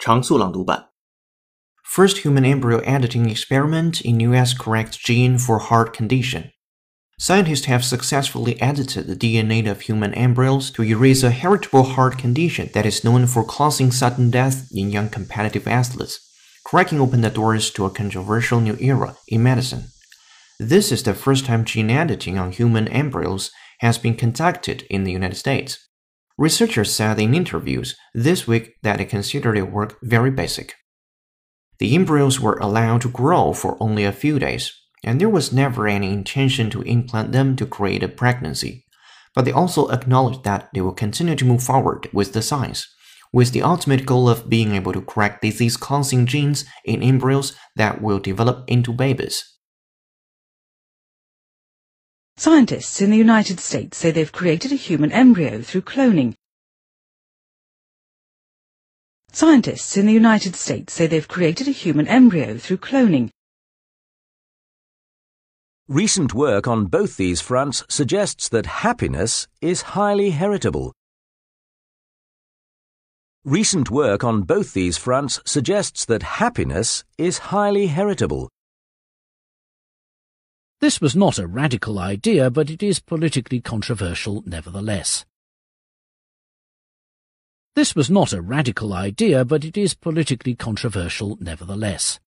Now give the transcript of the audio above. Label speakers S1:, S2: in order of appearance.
S1: 常速朗读版。
S2: First human embryo editing experiment in US corrects gene for heart condition. Scientists have successfully edited the DNA of human embryos to erase a heritable heart condition that is known for causing sudden death in young competitive athletes, cracking open the doors to a controversial new era in medicine. This is the first time gene editing on human embryos has been conducted in the United States. Researchers said in interviews this week that they considered their work very basic. The embryos were allowed to grow for only a few days, and there was never any intention to implant them to create a pregnancy. But they also acknowledged that they will continue to move forward with the science, with the ultimate goal of being able to correct disease causing genes in embryos that will develop into babies.
S3: Scientists in the United States say they've created a human embryo through cloning. Scientists in the United States say they've created a human embryo through cloning.
S4: Recent work on both these fronts suggests that happiness is highly heritable. Recent work on both these fronts suggests that happiness is highly heritable.
S5: This was not a radical idea, but it is politically controversial nevertheless. This was not a radical idea, but it is politically controversial nevertheless.